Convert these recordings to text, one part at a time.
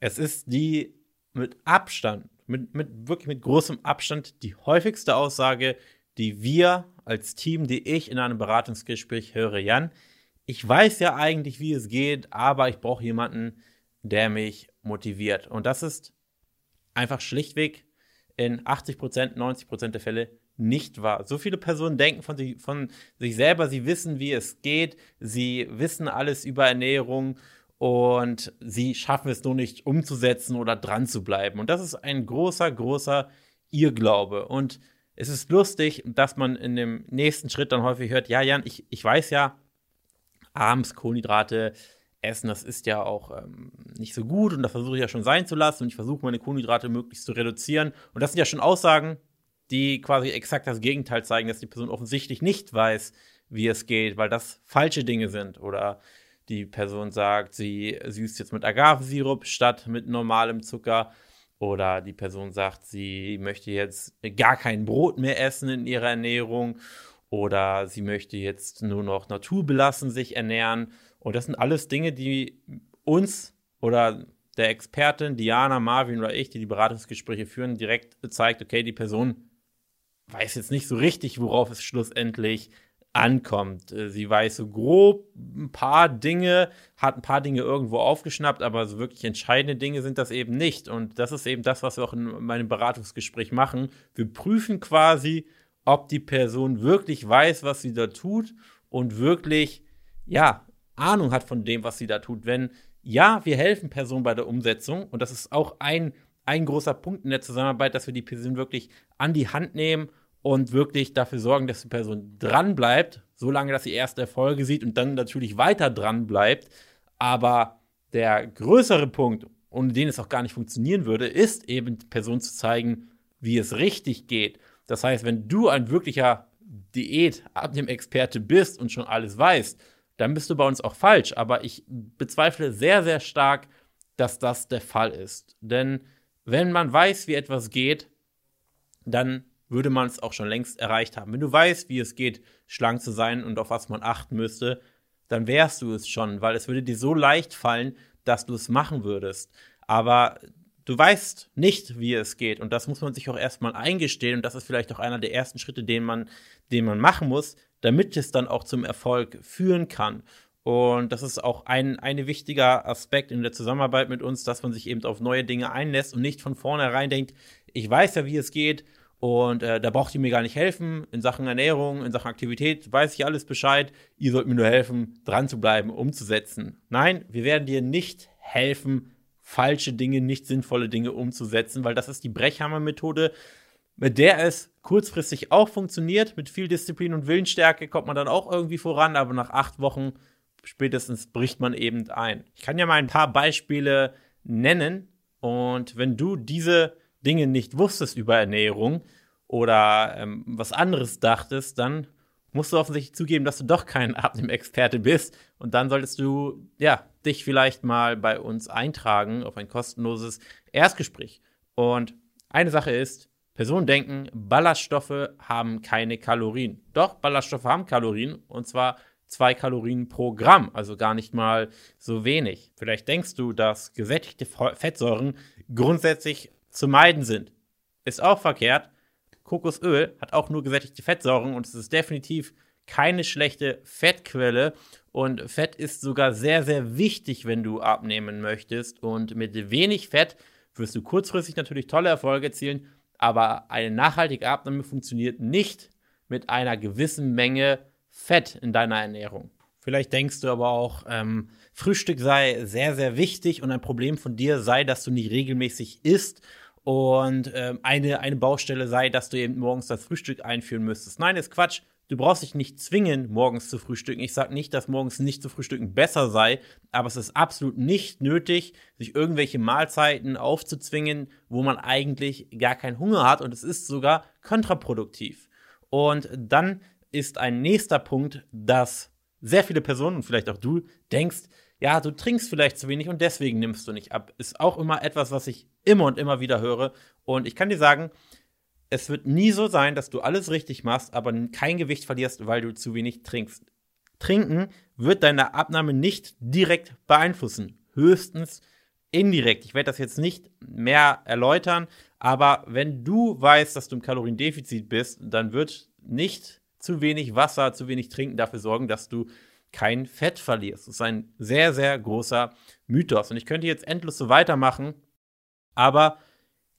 Es ist die mit Abstand, mit, mit wirklich mit großem Abstand die häufigste Aussage, die wir als Team, die ich in einem Beratungsgespräch höre, Jan, ich weiß ja eigentlich, wie es geht, aber ich brauche jemanden, der mich motiviert. Und das ist einfach schlichtweg in 80 Prozent, 90 Prozent der Fälle nicht wahr. So viele Personen denken von von sich selber, sie wissen, wie es geht, sie wissen alles über Ernährung und sie schaffen es nur nicht umzusetzen oder dran zu bleiben. Und das ist ein großer, großer Irrglaube. Und es ist lustig, dass man in dem nächsten Schritt dann häufig hört, ja, Jan, ich, ich weiß ja, abends Kohlenhydrate essen, das ist ja auch ähm, nicht so gut und das versuche ich ja schon sein zu lassen und ich versuche meine Kohlenhydrate möglichst zu reduzieren. Und das sind ja schon Aussagen, die quasi exakt das Gegenteil zeigen, dass die Person offensichtlich nicht weiß, wie es geht, weil das falsche Dinge sind. Oder die Person sagt, sie süßt jetzt mit Agavesirup statt mit normalem Zucker. Oder die Person sagt, sie möchte jetzt gar kein Brot mehr essen in ihrer Ernährung. Oder sie möchte jetzt nur noch naturbelassen sich ernähren. Und das sind alles Dinge, die uns oder der Expertin Diana, Marvin oder ich, die die Beratungsgespräche führen, direkt zeigt, okay, die Person weiß jetzt nicht so richtig, worauf es schlussendlich ankommt. Äh, sie weiß so grob ein paar Dinge, hat ein paar Dinge irgendwo aufgeschnappt, aber so wirklich entscheidende Dinge sind das eben nicht. Und das ist eben das, was wir auch in meinem Beratungsgespräch machen. Wir prüfen quasi, ob die Person wirklich weiß, was sie da tut und wirklich, ja, Ahnung hat von dem, was sie da tut. Wenn ja, wir helfen Personen bei der Umsetzung und das ist auch ein, ein großer Punkt in der Zusammenarbeit, dass wir die Person wirklich an die Hand nehmen und wirklich dafür sorgen, dass die Person dran bleibt, solange dass sie erste Erfolge sieht und dann natürlich weiter dran bleibt. Aber der größere Punkt, ohne den es auch gar nicht funktionieren würde, ist eben die Person zu zeigen, wie es richtig geht. Das heißt, wenn du ein wirklicher Diät ab dem Experte bist und schon alles weißt, dann bist du bei uns auch falsch. Aber ich bezweifle sehr, sehr stark, dass das der Fall ist. Denn wenn man weiß, wie etwas geht, dann würde man es auch schon längst erreicht haben. Wenn du weißt, wie es geht, schlank zu sein und auf was man achten müsste, dann wärst du es schon, weil es würde dir so leicht fallen, dass du es machen würdest. Aber du weißt nicht, wie es geht. Und das muss man sich auch erstmal eingestehen. Und das ist vielleicht auch einer der ersten Schritte, den man, den man machen muss, damit es dann auch zum Erfolg führen kann. Und das ist auch ein, ein wichtiger Aspekt in der Zusammenarbeit mit uns, dass man sich eben auf neue Dinge einlässt und nicht von vornherein denkt, ich weiß ja, wie es geht und äh, da braucht ihr mir gar nicht helfen. In Sachen Ernährung, in Sachen Aktivität weiß ich alles Bescheid. Ihr sollt mir nur helfen, dran zu bleiben, umzusetzen. Nein, wir werden dir nicht helfen, falsche Dinge, nicht sinnvolle Dinge umzusetzen, weil das ist die Brechhammer-Methode, mit der es kurzfristig auch funktioniert. Mit viel Disziplin und Willensstärke kommt man dann auch irgendwie voran, aber nach acht Wochen spätestens bricht man eben ein. Ich kann ja mal ein paar Beispiele nennen und wenn du diese Dinge nicht wusstest über Ernährung oder ähm, was anderes dachtest, dann musst du offensichtlich zugeben, dass du doch kein Abnehmexperte bist. Und dann solltest du, ja, dich vielleicht mal bei uns eintragen auf ein kostenloses Erstgespräch. Und eine Sache ist, Personen denken, Ballaststoffe haben keine Kalorien. Doch, Ballaststoffe haben Kalorien und zwar zwei Kalorien pro Gramm, also gar nicht mal so wenig. Vielleicht denkst du, dass gesättigte Fettsäuren grundsätzlich zu meiden sind. Ist auch verkehrt. Kokosöl hat auch nur gesättigte Fettsäuren und es ist definitiv keine schlechte Fettquelle. Und Fett ist sogar sehr, sehr wichtig, wenn du abnehmen möchtest. Und mit wenig Fett wirst du kurzfristig natürlich tolle Erfolge erzielen, aber eine nachhaltige Abnahme funktioniert nicht mit einer gewissen Menge Fett in deiner Ernährung. Vielleicht denkst du aber auch, ähm, Frühstück sei sehr, sehr wichtig und ein Problem von dir sei, dass du nicht regelmäßig isst und ähm, eine, eine Baustelle sei, dass du eben morgens das Frühstück einführen müsstest. Nein, ist Quatsch. Du brauchst dich nicht zwingen, morgens zu frühstücken. Ich sage nicht, dass morgens nicht zu frühstücken besser sei, aber es ist absolut nicht nötig, sich irgendwelche Mahlzeiten aufzuzwingen, wo man eigentlich gar keinen Hunger hat und es ist sogar kontraproduktiv. Und dann ist ein nächster Punkt, dass sehr viele Personen vielleicht auch du denkst, ja, du trinkst vielleicht zu wenig und deswegen nimmst du nicht ab. Ist auch immer etwas, was ich immer und immer wieder höre. Und ich kann dir sagen, es wird nie so sein, dass du alles richtig machst, aber kein Gewicht verlierst, weil du zu wenig trinkst. Trinken wird deine Abnahme nicht direkt beeinflussen. Höchstens indirekt. Ich werde das jetzt nicht mehr erläutern, aber wenn du weißt, dass du im Kaloriendefizit bist, dann wird nicht zu wenig Wasser, zu wenig Trinken dafür sorgen, dass du kein Fett verlierst. Das ist ein sehr, sehr großer Mythos. Und ich könnte jetzt endlos so weitermachen, aber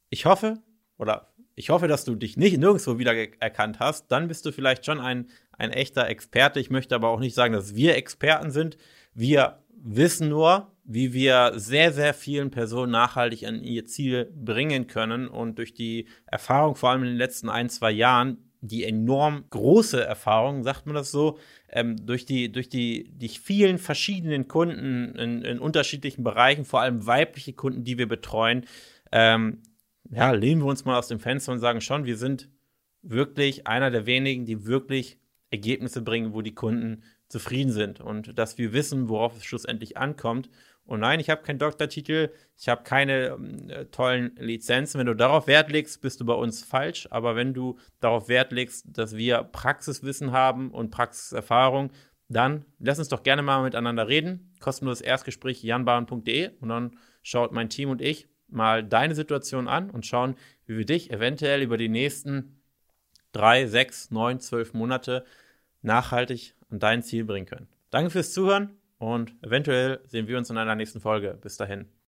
ich hoffe, oder ich hoffe, dass du dich nicht nirgendwo wieder erkannt hast. Dann bist du vielleicht schon ein, ein echter Experte. Ich möchte aber auch nicht sagen, dass wir Experten sind. Wir wissen nur, wie wir sehr, sehr vielen Personen nachhaltig an ihr Ziel bringen können. Und durch die Erfahrung, vor allem in den letzten ein, zwei Jahren, die enorm große Erfahrung, sagt man das so, ähm, durch die, durch die, die vielen verschiedenen Kunden in, in, unterschiedlichen Bereichen, vor allem weibliche Kunden, die wir betreuen, ähm, ja, lehnen wir uns mal aus dem Fenster und sagen schon, wir sind wirklich einer der wenigen, die wirklich Ergebnisse bringen, wo die Kunden zufrieden sind und dass wir wissen, worauf es schlussendlich ankommt. Und nein, ich habe keinen Doktortitel, ich habe keine äh, tollen Lizenzen. Wenn du darauf Wert legst, bist du bei uns falsch. Aber wenn du darauf Wert legst, dass wir Praxiswissen haben und Praxiserfahrung, dann lass uns doch gerne mal miteinander reden. Kostenloses Erstgespräch janbahn.de und dann schaut mein Team und ich mal deine Situation an und schauen, wie wir dich eventuell über die nächsten drei, sechs, neun, zwölf Monate nachhaltig an dein Ziel bringen können. Danke fürs Zuhören und eventuell sehen wir uns in einer nächsten Folge. Bis dahin.